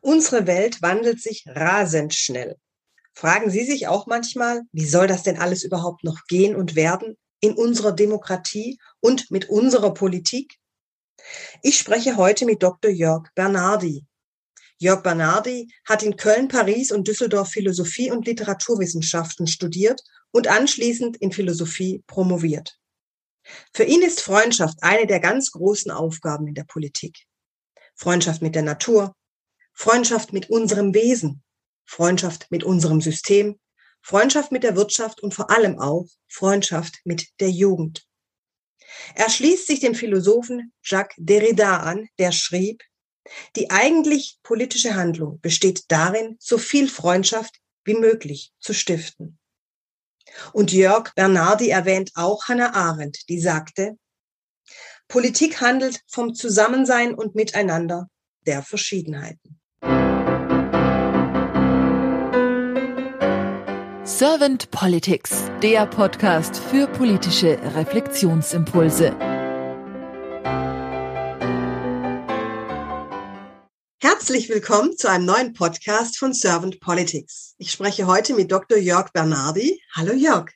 Unsere Welt wandelt sich rasend schnell. Fragen Sie sich auch manchmal, wie soll das denn alles überhaupt noch gehen und werden in unserer Demokratie und mit unserer Politik? Ich spreche heute mit Dr. Jörg Bernardi. Jörg Bernardi hat in Köln, Paris und Düsseldorf Philosophie und Literaturwissenschaften studiert und anschließend in Philosophie promoviert. Für ihn ist Freundschaft eine der ganz großen Aufgaben in der Politik. Freundschaft mit der Natur, Freundschaft mit unserem Wesen, Freundschaft mit unserem System, Freundschaft mit der Wirtschaft und vor allem auch Freundschaft mit der Jugend. Er schließt sich dem Philosophen Jacques Derrida an, der schrieb, die eigentlich politische Handlung besteht darin, so viel Freundschaft wie möglich zu stiften. Und Jörg Bernardi erwähnt auch Hannah Arendt, die sagte, Politik handelt vom Zusammensein und Miteinander der Verschiedenheiten. Servant Politics, der Podcast für politische Reflexionsimpulse. Herzlich willkommen zu einem neuen Podcast von Servant Politics. Ich spreche heute mit Dr. Jörg Bernardi. Hallo Jörg.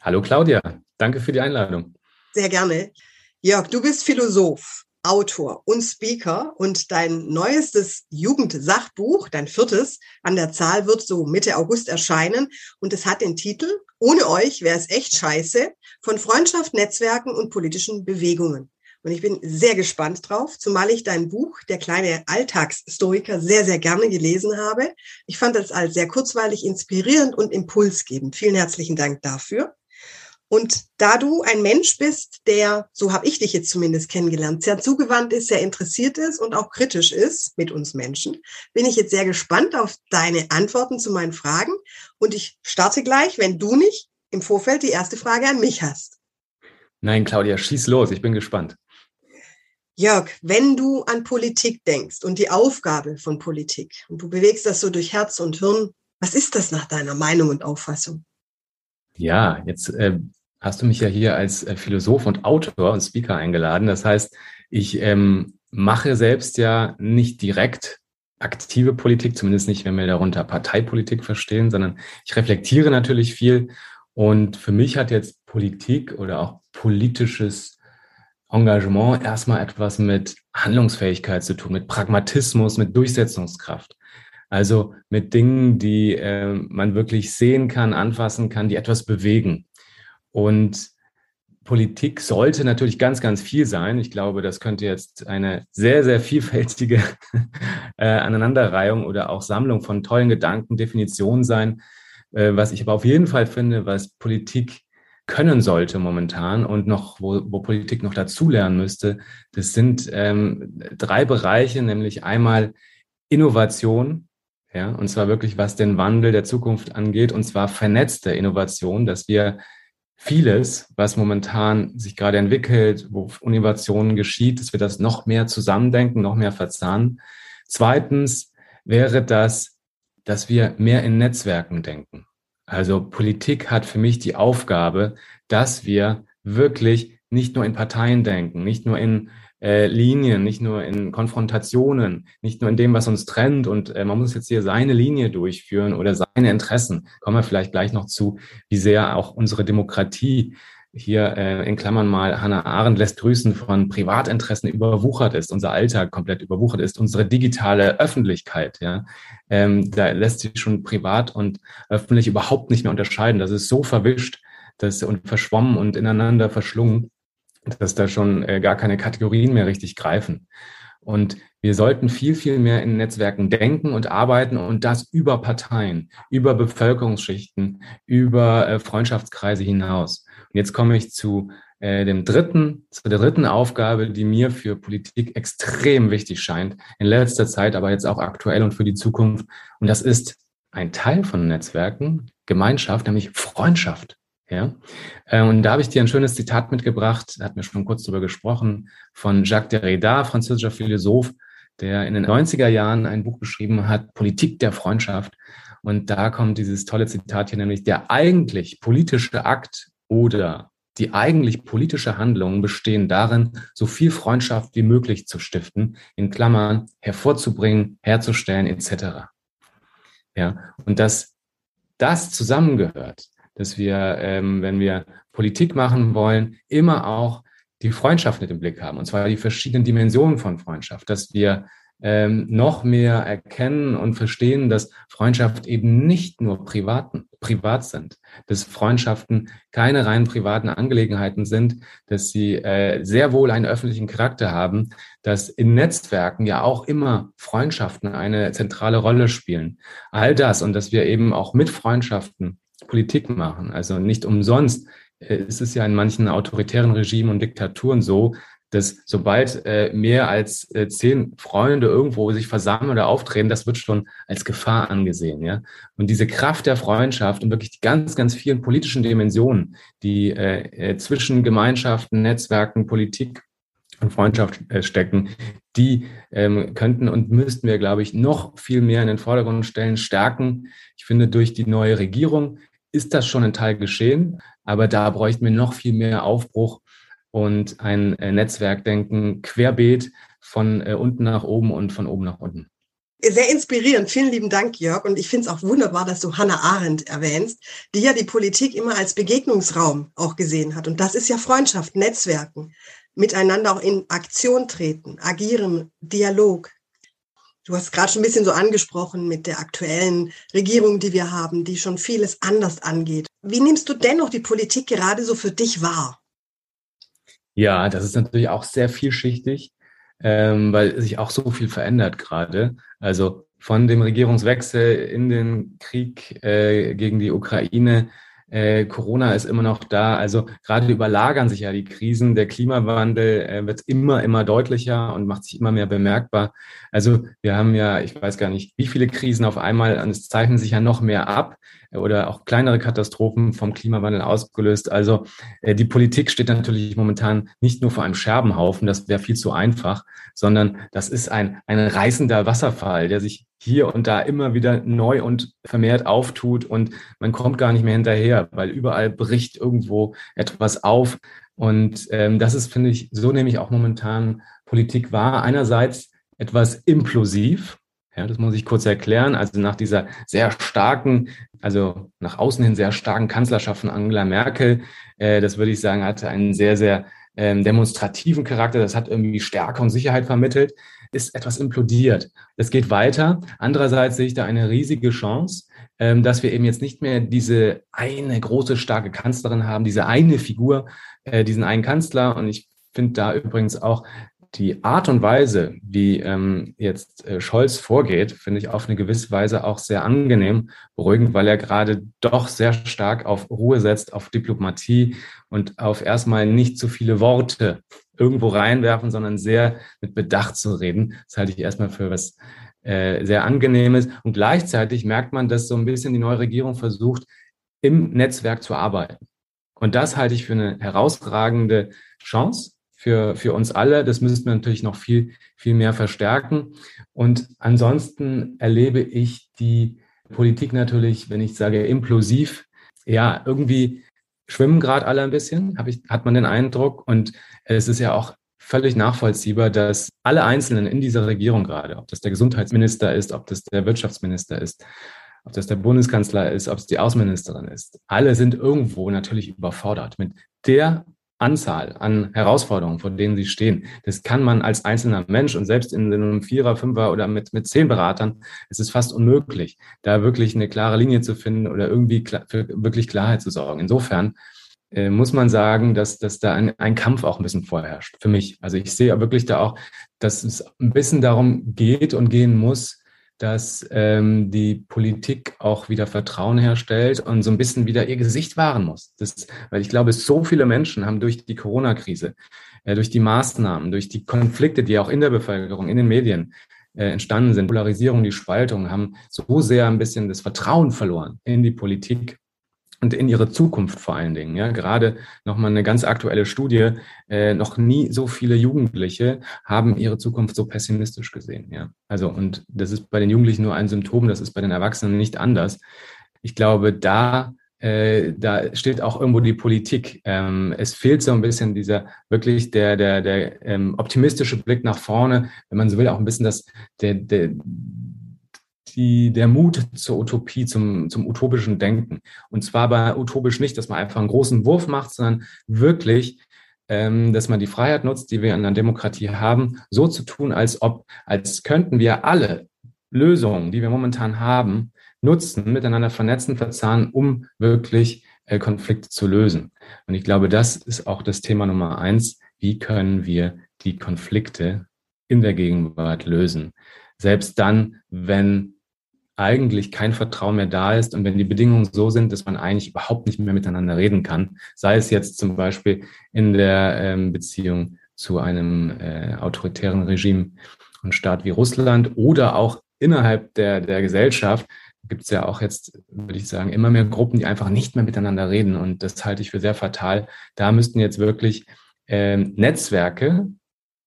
Hallo Claudia, danke für die Einladung. Sehr gerne. Jörg, du bist Philosoph. Autor und Speaker und dein neuestes Jugendsachbuch, dein viertes an der Zahl, wird so Mitte August erscheinen und es hat den Titel Ohne euch wäre es echt scheiße von Freundschaft, Netzwerken und politischen Bewegungen. Und ich bin sehr gespannt drauf, zumal ich dein Buch, der kleine Alltagshistoriker, sehr, sehr gerne gelesen habe. Ich fand das als sehr kurzweilig, inspirierend und impulsgebend. Vielen herzlichen Dank dafür. Und da du ein Mensch bist, der, so habe ich dich jetzt zumindest kennengelernt, sehr zugewandt ist, sehr interessiert ist und auch kritisch ist mit uns Menschen, bin ich jetzt sehr gespannt auf deine Antworten zu meinen Fragen. Und ich starte gleich, wenn du nicht im Vorfeld die erste Frage an mich hast. Nein, Claudia, schieß los, ich bin gespannt. Jörg, wenn du an Politik denkst und die Aufgabe von Politik und du bewegst das so durch Herz und Hirn, was ist das nach deiner Meinung und Auffassung? Ja, jetzt äh, hast du mich ja hier als äh, Philosoph und Autor und Speaker eingeladen. Das heißt, ich ähm, mache selbst ja nicht direkt aktive Politik, zumindest nicht, wenn wir darunter Parteipolitik verstehen, sondern ich reflektiere natürlich viel. Und für mich hat jetzt Politik oder auch politisches Engagement erstmal etwas mit Handlungsfähigkeit zu tun, mit Pragmatismus, mit Durchsetzungskraft. Also mit Dingen, die äh, man wirklich sehen kann, anfassen kann, die etwas bewegen. Und Politik sollte natürlich ganz, ganz viel sein. Ich glaube, das könnte jetzt eine sehr, sehr vielfältige äh, Aneinanderreihung oder auch Sammlung von tollen Gedanken, Definitionen sein. Äh, was ich aber auf jeden Fall finde, was Politik können sollte momentan und noch, wo, wo Politik noch dazulernen müsste, das sind ähm, drei Bereiche, nämlich einmal Innovation, ja, und zwar wirklich, was den Wandel der Zukunft angeht, und zwar vernetzte Innovation, dass wir vieles, was momentan sich gerade entwickelt, wo Innovationen geschieht, dass wir das noch mehr zusammendenken, noch mehr verzahnen. Zweitens wäre das, dass wir mehr in Netzwerken denken. Also Politik hat für mich die Aufgabe, dass wir wirklich nicht nur in Parteien denken, nicht nur in äh, Linien, nicht nur in Konfrontationen, nicht nur in dem, was uns trennt. Und äh, man muss jetzt hier seine Linie durchführen oder seine Interessen. Kommen wir vielleicht gleich noch zu, wie sehr auch unsere Demokratie hier äh, in Klammern mal Hannah Arendt lässt grüßen von Privatinteressen überwuchert ist, unser Alltag komplett überwuchert ist, unsere digitale Öffentlichkeit, ja, ähm, da lässt sich schon privat und öffentlich überhaupt nicht mehr unterscheiden. Das ist so verwischt, das und verschwommen und ineinander verschlungen, dass da schon äh, gar keine Kategorien mehr richtig greifen. Und wir sollten viel, viel mehr in Netzwerken denken und arbeiten und das über Parteien, über Bevölkerungsschichten, über äh, Freundschaftskreise hinaus. Und jetzt komme ich zu äh, dem dritten, zu der dritten Aufgabe, die mir für Politik extrem wichtig scheint, in letzter Zeit, aber jetzt auch aktuell und für die Zukunft. Und das ist ein Teil von Netzwerken, Gemeinschaft, nämlich Freundschaft. Ja? Äh, und da habe ich dir ein schönes Zitat mitgebracht, da hat mir schon kurz darüber gesprochen, von Jacques Derrida, französischer Philosoph, der in den 90er Jahren ein Buch geschrieben hat, Politik der Freundschaft. Und da kommt dieses tolle Zitat hier, nämlich der eigentlich politische Akt oder die eigentlich politische Handlungen bestehen darin, so viel Freundschaft wie möglich zu stiften, in Klammern hervorzubringen, herzustellen etc. Ja, und dass das zusammengehört, dass wir, ähm, wenn wir Politik machen wollen, immer auch die Freundschaft mit im Blick haben, und zwar die verschiedenen Dimensionen von Freundschaft, dass wir ähm, noch mehr erkennen und verstehen, dass Freundschaft eben nicht nur privaten, privat sind, dass Freundschaften keine rein privaten Angelegenheiten sind, dass sie äh, sehr wohl einen öffentlichen Charakter haben, dass in Netzwerken ja auch immer Freundschaften eine zentrale Rolle spielen. All das. Und dass wir eben auch mit Freundschaften Politik machen. Also nicht umsonst äh, ist es ja in manchen autoritären Regimen und Diktaturen so, dass sobald äh, mehr als äh, zehn Freunde irgendwo sich versammeln oder auftreten, das wird schon als Gefahr angesehen, ja. Und diese Kraft der Freundschaft und wirklich die ganz, ganz vielen politischen Dimensionen, die zwischen Gemeinschaften, Netzwerken, Politik und Freundschaft stecken, die ähm, könnten und müssten wir, glaube ich, noch viel mehr in den Vordergrund stellen, stärken. Ich finde, durch die neue Regierung ist das schon ein Teil geschehen, aber da bräuchten wir noch viel mehr Aufbruch und ein äh, Netzwerkdenken querbeet von äh, unten nach oben und von oben nach unten. Sehr inspirierend. Vielen lieben Dank, Jörg. Und ich finde es auch wunderbar, dass du Hannah Arendt erwähnst, die ja die Politik immer als Begegnungsraum auch gesehen hat. Und das ist ja Freundschaft, Netzwerken, miteinander auch in Aktion treten, agieren, Dialog. Du hast gerade schon ein bisschen so angesprochen mit der aktuellen Regierung, die wir haben, die schon vieles anders angeht. Wie nimmst du dennoch die Politik gerade so für dich wahr? Ja, das ist natürlich auch sehr vielschichtig, ähm, weil sich auch so viel verändert gerade. Also von dem Regierungswechsel in den Krieg äh, gegen die Ukraine äh, Corona ist immer noch da. Also gerade überlagern sich ja die Krisen. Der Klimawandel äh, wird immer, immer deutlicher und macht sich immer mehr bemerkbar. Also wir haben ja, ich weiß gar nicht, wie viele Krisen auf einmal und es zeichnen sich ja noch mehr ab oder auch kleinere Katastrophen vom Klimawandel ausgelöst. Also äh, die Politik steht natürlich momentan nicht nur vor einem Scherbenhaufen, das wäre viel zu einfach, sondern das ist ein, ein reißender Wasserfall, der sich hier und da immer wieder neu und vermehrt auftut und man kommt gar nicht mehr hinterher, weil überall bricht irgendwo etwas auf. Und ähm, das ist, finde ich, so nehme ich auch momentan Politik wahr. Einerseits etwas implosiv, ja, das muss ich kurz erklären. Also nach dieser sehr starken, also nach außen hin sehr starken Kanzlerschaft von Angela Merkel, äh, das würde ich sagen, hatte einen sehr, sehr ähm, demonstrativen Charakter. Das hat irgendwie Stärke und Sicherheit vermittelt ist etwas implodiert. Es geht weiter. Andererseits sehe ich da eine riesige Chance, ähm, dass wir eben jetzt nicht mehr diese eine große, starke Kanzlerin haben, diese eine Figur, äh, diesen einen Kanzler. Und ich finde da übrigens auch die Art und Weise, wie ähm, jetzt äh, Scholz vorgeht, finde ich auf eine gewisse Weise auch sehr angenehm, beruhigend, weil er gerade doch sehr stark auf Ruhe setzt, auf Diplomatie und auf erstmal nicht zu viele Worte irgendwo reinwerfen, sondern sehr mit Bedacht zu reden. Das halte ich erstmal für was äh, sehr angenehmes. Und gleichzeitig merkt man, dass so ein bisschen die neue Regierung versucht, im Netzwerk zu arbeiten. Und das halte ich für eine herausragende Chance für, für uns alle. Das müssten wir natürlich noch viel, viel mehr verstärken. Und ansonsten erlebe ich die Politik natürlich, wenn ich sage implosiv, ja, irgendwie schwimmen gerade alle ein bisschen, hab ich, hat man den Eindruck. Und es ist ja auch völlig nachvollziehbar, dass alle Einzelnen in dieser Regierung gerade, ob das der Gesundheitsminister ist, ob das der Wirtschaftsminister ist, ob das der Bundeskanzler ist, ob es die Außenministerin ist, alle sind irgendwo natürlich überfordert mit der Anzahl an Herausforderungen, vor denen sie stehen. Das kann man als einzelner Mensch und selbst in einem Vierer, Fünfer oder mit, mit zehn Beratern, es ist fast unmöglich, da wirklich eine klare Linie zu finden oder irgendwie für wirklich Klarheit zu sorgen. Insofern äh, muss man sagen, dass, dass da ein, ein Kampf auch ein bisschen vorherrscht für mich. Also ich sehe wirklich da auch, dass es ein bisschen darum geht und gehen muss, dass ähm, die Politik auch wieder Vertrauen herstellt und so ein bisschen wieder ihr Gesicht wahren muss. Das, weil ich glaube, so viele Menschen haben durch die Corona-Krise, äh, durch die Maßnahmen, durch die Konflikte, die auch in der Bevölkerung, in den Medien äh, entstanden sind, Polarisierung, die Spaltung, haben so sehr ein bisschen das Vertrauen verloren in die Politik und in ihre Zukunft vor allen Dingen. Ja, gerade nochmal eine ganz aktuelle Studie. Äh, noch nie so viele Jugendliche haben ihre Zukunft so pessimistisch gesehen. Ja, also und das ist bei den Jugendlichen nur ein Symptom. Das ist bei den Erwachsenen nicht anders. Ich glaube, da äh, da steht auch irgendwo die Politik. Ähm, es fehlt so ein bisschen dieser wirklich der, der, der ähm, optimistische Blick nach vorne, wenn man so will, auch ein bisschen das, der, der, die, der Mut zur Utopie, zum, zum utopischen Denken. Und zwar bei utopisch nicht, dass man einfach einen großen Wurf macht, sondern wirklich, ähm, dass man die Freiheit nutzt, die wir in einer Demokratie haben, so zu tun, als ob, als könnten wir alle Lösungen, die wir momentan haben, nutzen, miteinander vernetzen, verzahnen, um wirklich äh, Konflikte zu lösen. Und ich glaube, das ist auch das Thema Nummer eins. Wie können wir die Konflikte in der Gegenwart lösen? Selbst dann, wenn eigentlich kein Vertrauen mehr da ist und wenn die Bedingungen so sind, dass man eigentlich überhaupt nicht mehr miteinander reden kann, sei es jetzt zum Beispiel in der ähm, Beziehung zu einem äh, autoritären Regime und Staat wie Russland oder auch innerhalb der, der Gesellschaft, gibt es ja auch jetzt, würde ich sagen, immer mehr Gruppen, die einfach nicht mehr miteinander reden. Und das halte ich für sehr fatal. Da müssten jetzt wirklich äh, Netzwerke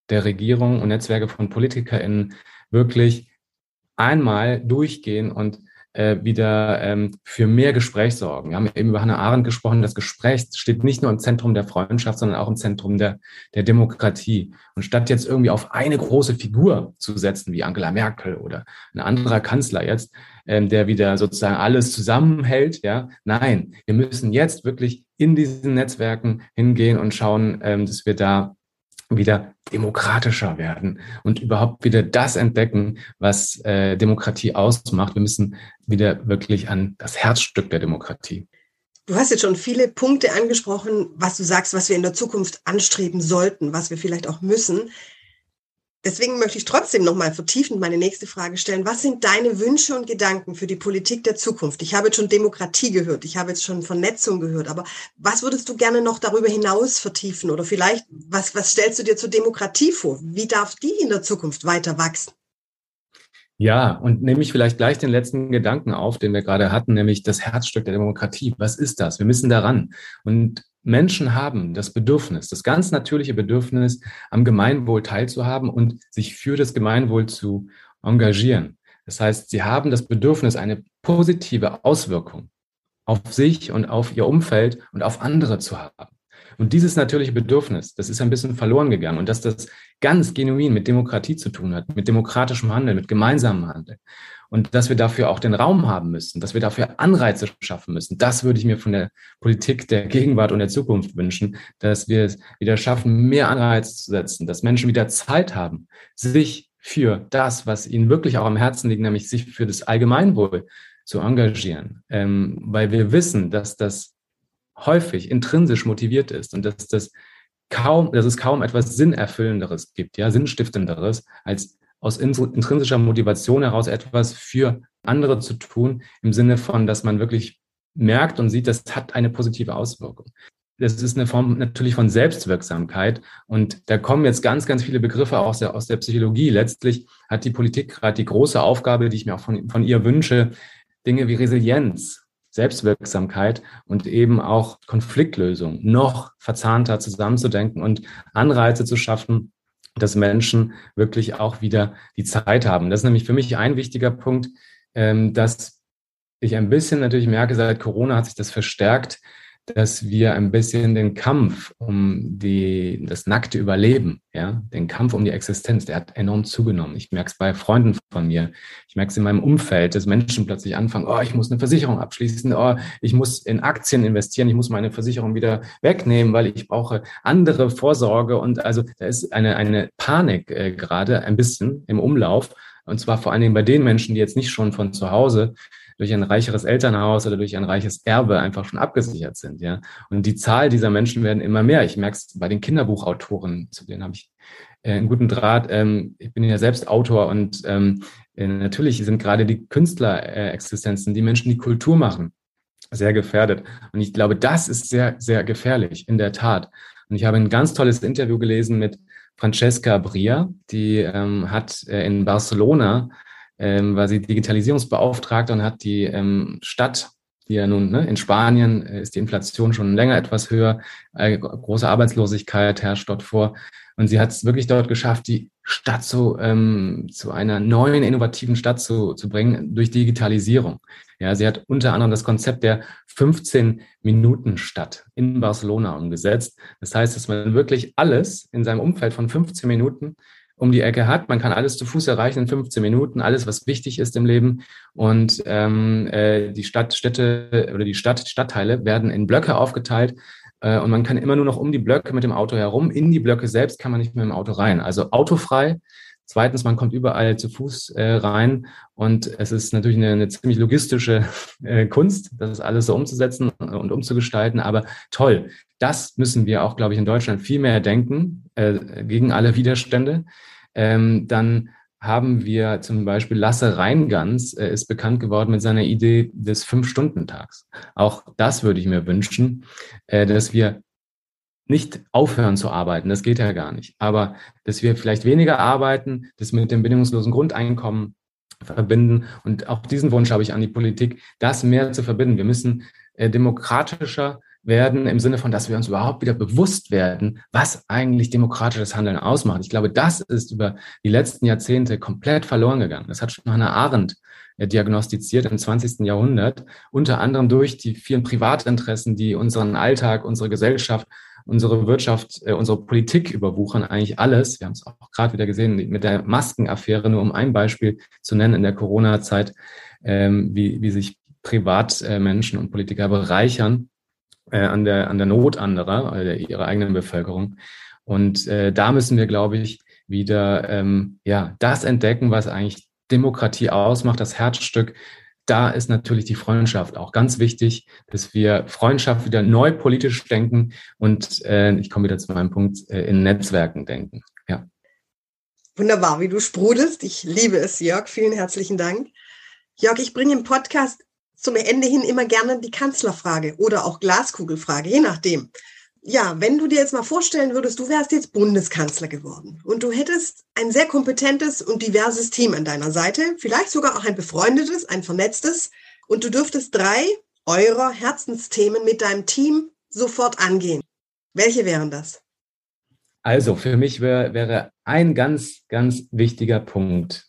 der Regierung und Netzwerke von PolitikerInnen wirklich einmal durchgehen und äh, wieder ähm, für mehr Gespräch sorgen. Wir haben eben über Hannah Arendt gesprochen. Das Gespräch steht nicht nur im Zentrum der Freundschaft, sondern auch im Zentrum der, der Demokratie. Und statt jetzt irgendwie auf eine große Figur zu setzen, wie Angela Merkel oder ein anderer Kanzler jetzt, ähm, der wieder sozusagen alles zusammenhält, ja, nein, wir müssen jetzt wirklich in diesen Netzwerken hingehen und schauen, ähm, dass wir da wieder demokratischer werden und überhaupt wieder das entdecken, was äh, Demokratie ausmacht. Wir müssen wieder wirklich an das Herzstück der Demokratie. Du hast jetzt schon viele Punkte angesprochen, was du sagst, was wir in der Zukunft anstreben sollten, was wir vielleicht auch müssen. Deswegen möchte ich trotzdem nochmal vertiefend meine nächste Frage stellen. Was sind deine Wünsche und Gedanken für die Politik der Zukunft? Ich habe jetzt schon Demokratie gehört, ich habe jetzt schon Vernetzung gehört, aber was würdest du gerne noch darüber hinaus vertiefen? Oder vielleicht, was, was stellst du dir zur Demokratie vor? Wie darf die in der Zukunft weiter wachsen? Ja, und nehme ich vielleicht gleich den letzten Gedanken auf, den wir gerade hatten, nämlich das Herzstück der Demokratie. Was ist das? Wir müssen daran. Und Menschen haben das Bedürfnis, das ganz natürliche Bedürfnis, am Gemeinwohl teilzuhaben und sich für das Gemeinwohl zu engagieren. Das heißt, sie haben das Bedürfnis, eine positive Auswirkung auf sich und auf ihr Umfeld und auf andere zu haben. Und dieses natürliche Bedürfnis, das ist ein bisschen verloren gegangen. Und dass das ganz genuin mit Demokratie zu tun hat, mit demokratischem Handeln, mit gemeinsamem Handeln. Und dass wir dafür auch den Raum haben müssen, dass wir dafür Anreize schaffen müssen. Das würde ich mir von der Politik der Gegenwart und der Zukunft wünschen, dass wir es wieder schaffen, mehr Anreize zu setzen, dass Menschen wieder Zeit haben, sich für das, was ihnen wirklich auch am Herzen liegt, nämlich sich für das Allgemeinwohl zu engagieren, ähm, weil wir wissen, dass das häufig intrinsisch motiviert ist und dass das kaum, dass es kaum etwas Sinnerfüllenderes gibt, ja, Sinnstiftenderes, als aus intrinsischer Motivation heraus etwas für andere zu tun, im Sinne von, dass man wirklich merkt und sieht, das hat eine positive Auswirkung. Das ist eine Form natürlich von Selbstwirksamkeit. Und da kommen jetzt ganz, ganz viele Begriffe aus der, aus der Psychologie. Letztlich hat die Politik gerade die große Aufgabe, die ich mir auch von, von ihr wünsche, Dinge wie Resilienz, Selbstwirksamkeit und eben auch Konfliktlösung noch verzahnter zusammenzudenken und Anreize zu schaffen, dass Menschen wirklich auch wieder die Zeit haben. Das ist nämlich für mich ein wichtiger Punkt, ähm, dass ich ein bisschen natürlich merke, seit Corona hat sich das verstärkt, dass wir ein bisschen den Kampf um die, das nackte Überleben, ja, den Kampf um die Existenz, der hat enorm zugenommen. Ich merke es bei Freunden von mir. Ich merke es in meinem Umfeld, dass Menschen plötzlich anfangen, oh, ich muss eine Versicherung abschließen, oh, ich muss in Aktien investieren, ich muss meine Versicherung wieder wegnehmen, weil ich brauche andere Vorsorge. Und also da ist eine, eine Panik äh, gerade ein bisschen im Umlauf. Und zwar vor allen Dingen bei den Menschen, die jetzt nicht schon von zu Hause durch ein reicheres Elternhaus oder durch ein reiches Erbe einfach schon abgesichert sind, ja. Und die Zahl dieser Menschen werden immer mehr. Ich merke es bei den Kinderbuchautoren, zu denen habe ich äh, einen guten Draht. Ähm, ich bin ja selbst Autor und ähm, äh, natürlich sind gerade die Künstlerexistenzen, die Menschen, die Kultur machen, sehr gefährdet. Und ich glaube, das ist sehr, sehr gefährlich, in der Tat. Und ich habe ein ganz tolles Interview gelesen mit Francesca Bria, die ähm, hat äh, in Barcelona ähm, war sie Digitalisierungsbeauftragte und hat die ähm, Stadt, die ja nun ne, in Spanien äh, ist die Inflation schon länger etwas höher, äh, große Arbeitslosigkeit herrscht dort vor. Und sie hat es wirklich dort geschafft, die Stadt zu, ähm, zu einer neuen, innovativen Stadt zu, zu bringen durch Digitalisierung. Ja, sie hat unter anderem das Konzept der 15-Minuten-Stadt in Barcelona umgesetzt. Das heißt, dass man wirklich alles in seinem Umfeld von 15 Minuten um die Ecke hat. Man kann alles zu Fuß erreichen in 15 Minuten, alles, was wichtig ist im Leben. Und ähm, äh, die Stadtstädte oder die Stadt, Stadtteile werden in Blöcke aufgeteilt. Äh, und man kann immer nur noch um die Blöcke mit dem Auto herum. In die Blöcke selbst kann man nicht mehr im Auto rein. Also autofrei. Zweitens, man kommt überall zu Fuß äh, rein und es ist natürlich eine, eine ziemlich logistische äh, Kunst, das alles so umzusetzen und umzugestalten. Aber toll, das müssen wir auch, glaube ich, in Deutschland viel mehr denken, äh, gegen alle Widerstände. Ähm, dann haben wir zum Beispiel Lasse Reingans äh, ist bekannt geworden mit seiner Idee des Fünf-Stunden-Tags. Auch das würde ich mir wünschen, äh, dass wir nicht aufhören zu arbeiten, das geht ja gar nicht, aber dass wir vielleicht weniger arbeiten, das mit dem bedingungslosen Grundeinkommen verbinden. Und auch diesen Wunsch habe ich an die Politik, das mehr zu verbinden. Wir müssen äh, demokratischer werden im Sinne von, dass wir uns überhaupt wieder bewusst werden, was eigentlich demokratisches Handeln ausmacht. Ich glaube, das ist über die letzten Jahrzehnte komplett verloren gegangen. Das hat schon Hannah Arendt äh, diagnostiziert im 20. Jahrhundert, unter anderem durch die vielen Privatinteressen, die unseren Alltag, unsere Gesellschaft, unsere Wirtschaft, äh, unsere Politik überwuchern, eigentlich alles. Wir haben es auch gerade wieder gesehen mit der Maskenaffäre, nur um ein Beispiel zu nennen in der Corona-Zeit, ähm, wie, wie sich Privatmenschen und Politiker bereichern äh, an, der, an der Not anderer, also ihrer eigenen Bevölkerung. Und äh, da müssen wir, glaube ich, wieder ähm, ja, das entdecken, was eigentlich Demokratie ausmacht, das Herzstück. Da ist natürlich die Freundschaft auch ganz wichtig, dass wir Freundschaft wieder neu politisch denken und äh, ich komme wieder zu meinem Punkt, äh, in Netzwerken denken. Ja. Wunderbar, wie du sprudelst. Ich liebe es, Jörg. Vielen herzlichen Dank. Jörg, ich bringe im Podcast zum Ende hin immer gerne die Kanzlerfrage oder auch Glaskugelfrage, je nachdem. Ja, wenn du dir jetzt mal vorstellen würdest, du wärst jetzt Bundeskanzler geworden und du hättest ein sehr kompetentes und diverses Team an deiner Seite, vielleicht sogar auch ein befreundetes, ein vernetztes, und du dürftest drei eurer Herzensthemen mit deinem Team sofort angehen. Welche wären das? Also, für mich wär, wäre ein ganz, ganz wichtiger Punkt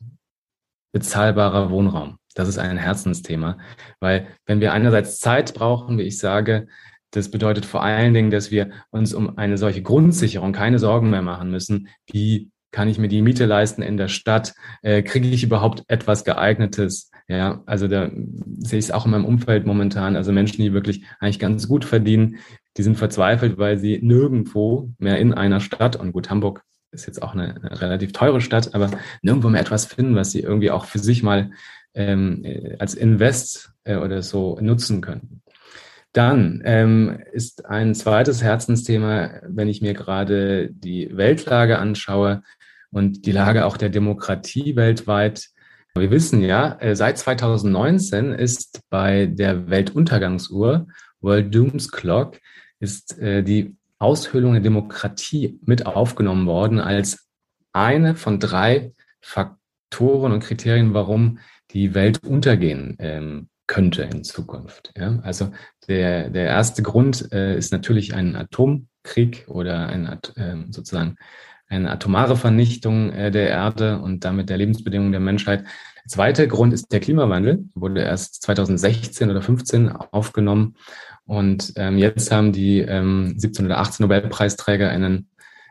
bezahlbarer Wohnraum. Das ist ein Herzensthema, weil wenn wir einerseits Zeit brauchen, wie ich sage, das bedeutet vor allen Dingen, dass wir uns um eine solche Grundsicherung keine Sorgen mehr machen müssen. Wie kann ich mir die Miete leisten in der Stadt? Äh, kriege ich überhaupt etwas geeignetes? Ja, also da sehe ich es auch in meinem Umfeld momentan. Also Menschen, die wirklich eigentlich ganz gut verdienen, die sind verzweifelt, weil sie nirgendwo mehr in einer Stadt und gut, Hamburg ist jetzt auch eine, eine relativ teure Stadt, aber nirgendwo mehr etwas finden, was sie irgendwie auch für sich mal ähm, äh, als Invest äh, oder so nutzen können. Dann ähm, ist ein zweites Herzensthema, wenn ich mir gerade die Weltlage anschaue und die Lage auch der Demokratie weltweit. Wir wissen ja, äh, seit 2019 ist bei der Weltuntergangsuhr, World Dooms Clock, ist äh, die Aushöhlung der Demokratie mit aufgenommen worden als eine von drei Faktoren und Kriterien, warum die Welt untergehen ähm, könnte in Zukunft. Ja? Also der, der erste Grund äh, ist natürlich ein Atomkrieg oder ein, äh, sozusagen eine atomare Vernichtung äh, der Erde und damit der Lebensbedingungen der Menschheit. Der zweite Grund ist der Klimawandel, wurde erst 2016 oder 15 aufgenommen. Und ähm, jetzt haben die ähm, 17 oder 18 NobelpreisträgerInnen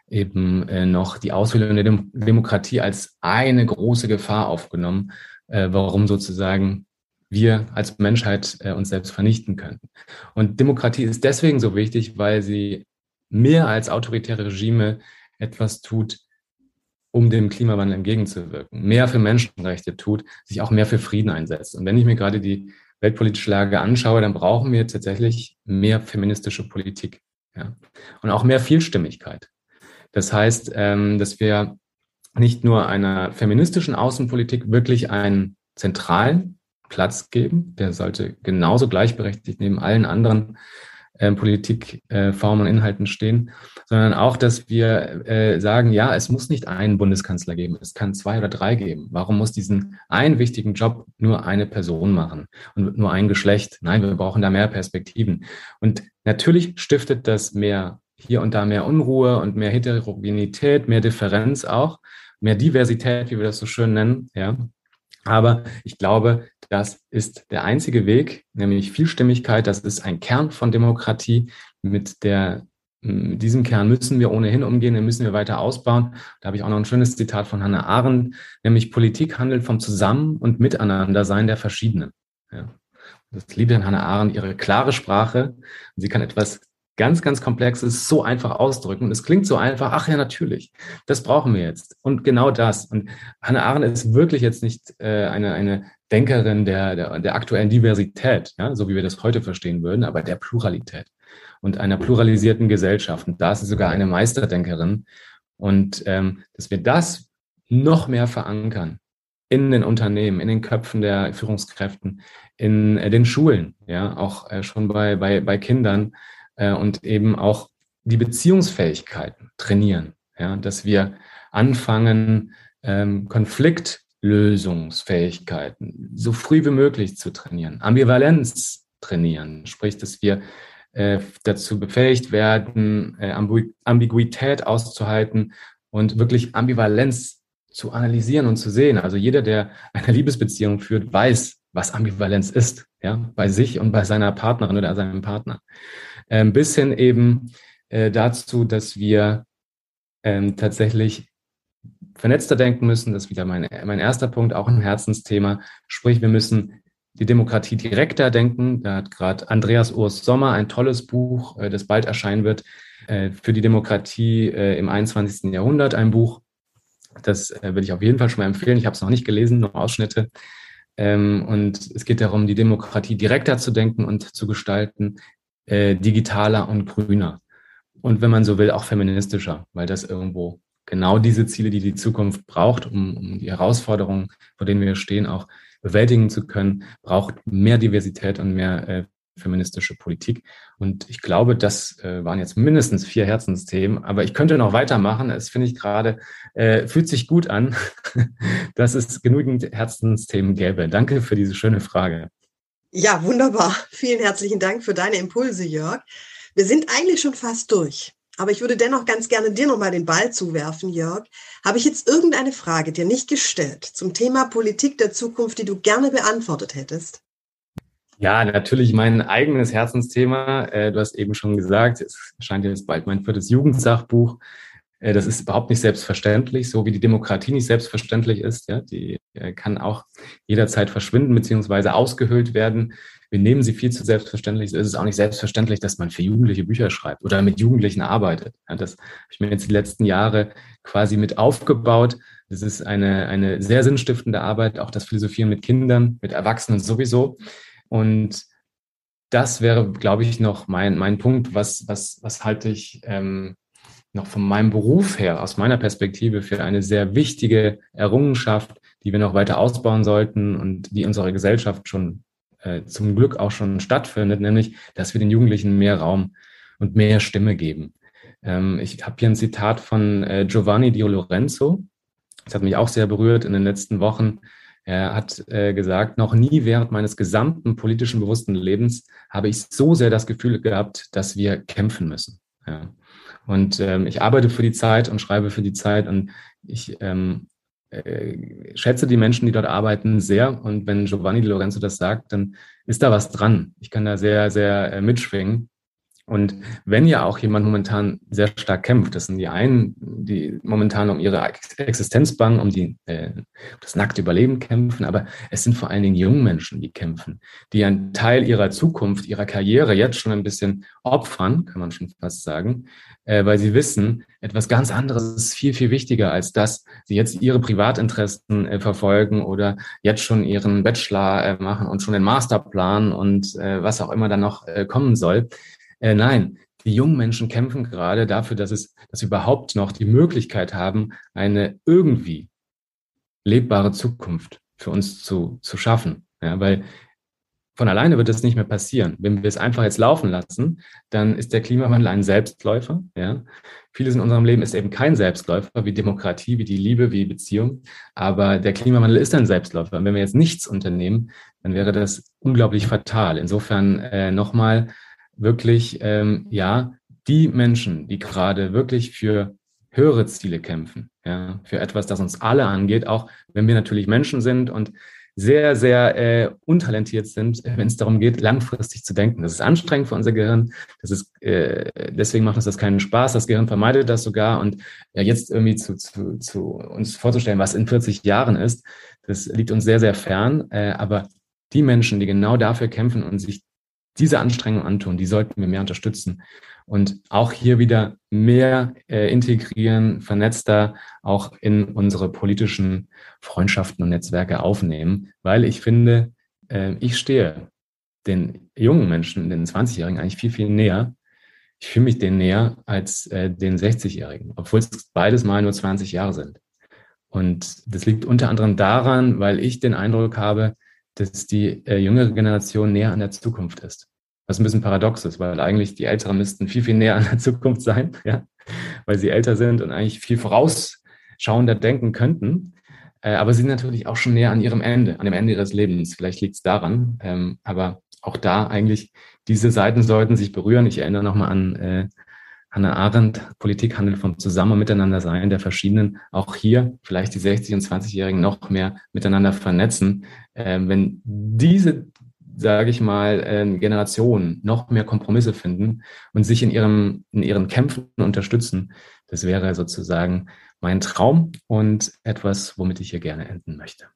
eben äh, noch die Aushöhlung der Dem Demokratie als eine große Gefahr aufgenommen, äh, warum sozusagen wir als Menschheit äh, uns selbst vernichten könnten. Und Demokratie ist deswegen so wichtig, weil sie mehr als autoritäre Regime etwas tut, um dem Klimawandel entgegenzuwirken, mehr für Menschenrechte tut, sich auch mehr für Frieden einsetzt. Und wenn ich mir gerade die weltpolitische Lage anschaue, dann brauchen wir tatsächlich mehr feministische Politik ja? und auch mehr Vielstimmigkeit. Das heißt, ähm, dass wir nicht nur einer feministischen Außenpolitik wirklich einen zentralen Platz geben. Der sollte genauso gleichberechtigt neben allen anderen äh, Politikformen äh, und Inhalten stehen, sondern auch, dass wir äh, sagen, ja, es muss nicht einen Bundeskanzler geben, es kann zwei oder drei geben. Warum muss diesen einen wichtigen Job nur eine Person machen und nur ein Geschlecht? Nein, wir brauchen da mehr Perspektiven. Und natürlich stiftet das mehr hier und da mehr Unruhe und mehr Heterogenität, mehr Differenz auch, mehr Diversität, wie wir das so schön nennen, ja. Aber ich glaube, das ist der einzige Weg, nämlich Vielstimmigkeit. Das ist ein Kern von Demokratie. Mit der, mit diesem Kern müssen wir ohnehin umgehen, den müssen wir weiter ausbauen. Da habe ich auch noch ein schönes Zitat von Hannah Arendt, nämlich Politik handelt vom Zusammen- und Miteinandersein der Verschiedenen. Ja. Das liebe an Hannah Arendt, ihre klare Sprache. Sie kann etwas ganz, ganz Komplexes so einfach ausdrücken. Und es klingt so einfach, ach ja, natürlich, das brauchen wir jetzt. Und genau das. Und Hannah Arendt ist wirklich jetzt nicht äh, eine, eine Denkerin der, der, der aktuellen Diversität, ja, so wie wir das heute verstehen würden, aber der Pluralität und einer pluralisierten Gesellschaft. Und da ist sie sogar eine Meisterdenkerin. Und ähm, dass wir das noch mehr verankern in den Unternehmen, in den Köpfen der Führungskräften, in äh, den Schulen, ja, auch äh, schon bei, bei, bei Kindern, äh, und eben auch die Beziehungsfähigkeiten trainieren. Ja, dass wir anfangen, ähm, Konfliktlösungsfähigkeiten so früh wie möglich zu trainieren, Ambivalenz trainieren, sprich, dass wir äh, dazu befähigt werden, äh, Ambiguität auszuhalten und wirklich Ambivalenz zu analysieren und zu sehen. Also jeder, der eine Liebesbeziehung führt, weiß, was Ambivalenz ist, ja, bei sich und bei seiner Partnerin oder seinem Partner ähm, bis hin eben äh, dazu, dass wir ähm, tatsächlich vernetzter denken müssen. Das ist wieder mein, mein erster Punkt, auch ein Herzensthema. Sprich, wir müssen die Demokratie direkter denken. Da hat gerade Andreas Urs Sommer ein tolles Buch, äh, das bald erscheinen wird, äh, für die Demokratie äh, im 21. Jahrhundert, ein Buch. Das äh, würde ich auf jeden Fall schon mal empfehlen. Ich habe es noch nicht gelesen, nur Ausschnitte. Ähm, und es geht darum, die Demokratie direkter zu denken und zu gestalten, äh, digitaler und grüner. Und wenn man so will, auch feministischer, weil das irgendwo genau diese Ziele, die die Zukunft braucht, um, um die Herausforderungen, vor denen wir stehen, auch bewältigen zu können, braucht mehr Diversität und mehr äh, feministische Politik. Und ich glaube, das äh, waren jetzt mindestens vier Herzensthemen, aber ich könnte noch weitermachen. Es finde ich gerade, äh, fühlt sich gut an, dass es genügend Herzensthemen gäbe. Danke für diese schöne Frage. Ja, wunderbar. Vielen herzlichen Dank für deine Impulse, Jörg. Wir sind eigentlich schon fast durch. Aber ich würde dennoch ganz gerne dir nochmal den Ball zuwerfen, Jörg. Habe ich jetzt irgendeine Frage dir nicht gestellt zum Thema Politik der Zukunft, die du gerne beantwortet hättest? Ja, natürlich mein eigenes Herzensthema. Äh, du hast eben schon gesagt, es scheint jetzt bald mein viertes Jugendsachbuch. Äh, das ist überhaupt nicht selbstverständlich, so wie die Demokratie nicht selbstverständlich ist. Ja, die äh, kann auch jederzeit verschwinden beziehungsweise ausgehöhlt werden. Wir nehmen sie viel zu selbstverständlich. Es ist auch nicht selbstverständlich, dass man für Jugendliche Bücher schreibt oder mit Jugendlichen arbeitet. Ja, das habe ich mir jetzt die letzten Jahre quasi mit aufgebaut. Das ist eine, eine sehr sinnstiftende Arbeit, auch das Philosophieren mit Kindern, mit Erwachsenen sowieso. Und das wäre, glaube ich, noch mein, mein Punkt, was, was, was halte ich ähm, noch von meinem Beruf her, aus meiner Perspektive, für eine sehr wichtige Errungenschaft, die wir noch weiter ausbauen sollten und die unserer Gesellschaft schon äh, zum Glück auch schon stattfindet, nämlich, dass wir den Jugendlichen mehr Raum und mehr Stimme geben. Ähm, ich habe hier ein Zitat von äh, Giovanni Di Lorenzo. Das hat mich auch sehr berührt in den letzten Wochen. Er hat äh, gesagt, noch nie während meines gesamten politischen bewussten Lebens habe ich so sehr das Gefühl gehabt, dass wir kämpfen müssen. Ja. Und ähm, ich arbeite für die Zeit und schreibe für die Zeit und ich ähm, äh, schätze die Menschen, die dort arbeiten, sehr. Und wenn Giovanni Di Lorenzo das sagt, dann ist da was dran. Ich kann da sehr, sehr äh, mitschwingen. Und wenn ja auch jemand momentan sehr stark kämpft, das sind die einen, die momentan um ihre Existenz bangen, um die, äh, das nackte Überleben kämpfen, aber es sind vor allen Dingen junge Menschen, die kämpfen, die einen Teil ihrer Zukunft, ihrer Karriere jetzt schon ein bisschen opfern, kann man schon fast sagen, äh, weil sie wissen, etwas ganz anderes ist viel, viel wichtiger, als dass sie jetzt ihre Privatinteressen äh, verfolgen oder jetzt schon ihren Bachelor äh, machen und schon den Masterplan und äh, was auch immer dann noch äh, kommen soll. Äh, nein, die jungen Menschen kämpfen gerade dafür, dass es, dass sie überhaupt noch die Möglichkeit haben, eine irgendwie lebbare Zukunft für uns zu, zu schaffen. Ja, weil von alleine wird das nicht mehr passieren. Wenn wir es einfach jetzt laufen lassen, dann ist der Klimawandel ein Selbstläufer. Ja. Vieles in unserem Leben ist eben kein Selbstläufer, wie Demokratie, wie die Liebe, wie Beziehung. Aber der Klimawandel ist ein Selbstläufer. Und wenn wir jetzt nichts unternehmen, dann wäre das unglaublich fatal. Insofern äh, nochmal wirklich, ähm, ja, die Menschen, die gerade wirklich für höhere Ziele kämpfen, ja, für etwas, das uns alle angeht, auch wenn wir natürlich Menschen sind und sehr, sehr äh, untalentiert sind, wenn es darum geht, langfristig zu denken. Das ist anstrengend für unser Gehirn. Das ist, äh, deswegen macht uns das keinen Spaß. Das Gehirn vermeidet das sogar. Und ja, jetzt irgendwie zu, zu, zu uns vorzustellen, was in 40 Jahren ist, das liegt uns sehr, sehr fern. Äh, aber die Menschen, die genau dafür kämpfen und sich diese Anstrengung antun, die sollten wir mehr unterstützen und auch hier wieder mehr äh, integrieren, vernetzter auch in unsere politischen Freundschaften und Netzwerke aufnehmen, weil ich finde, äh, ich stehe den jungen Menschen, den 20-Jährigen eigentlich viel, viel näher. Ich fühle mich denen näher als äh, den 60-Jährigen, obwohl es beides mal nur 20 Jahre sind. Und das liegt unter anderem daran, weil ich den Eindruck habe, dass die äh, jüngere Generation näher an der Zukunft ist. Was ein bisschen paradox ist, weil eigentlich die Älteren müssten viel, viel näher an der Zukunft sein, ja, weil sie älter sind und eigentlich viel vorausschauender denken könnten. Äh, aber sie sind natürlich auch schon näher an ihrem Ende, an dem Ende ihres Lebens. Vielleicht liegt es daran. Ähm, aber auch da eigentlich, diese Seiten sollten sich berühren. Ich erinnere nochmal an äh, Hannah Arendt, Politik handelt vom Zusammen- und Miteinandersein der verschiedenen, auch hier vielleicht die 60- und 20-Jährigen noch mehr miteinander vernetzen. Äh, wenn diese sage ich mal, äh, Generationen noch mehr Kompromisse finden und sich in ihrem, in ihren Kämpfen unterstützen. Das wäre sozusagen mein Traum und etwas, womit ich hier gerne enden möchte.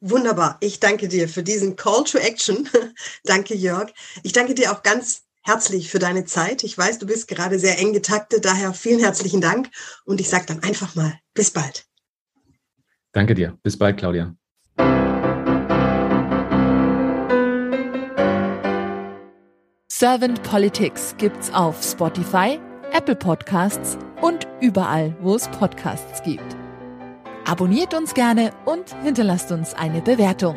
Wunderbar. Ich danke dir für diesen Call to Action. danke, Jörg. Ich danke dir auch ganz herzlich für deine Zeit. Ich weiß, du bist gerade sehr eng getaktet, daher vielen herzlichen Dank. Und ich sage dann einfach mal, bis bald. Danke dir. Bis bald, Claudia. Servant Politics gibt's auf Spotify, Apple Podcasts und überall, wo es Podcasts gibt. Abonniert uns gerne und hinterlasst uns eine Bewertung.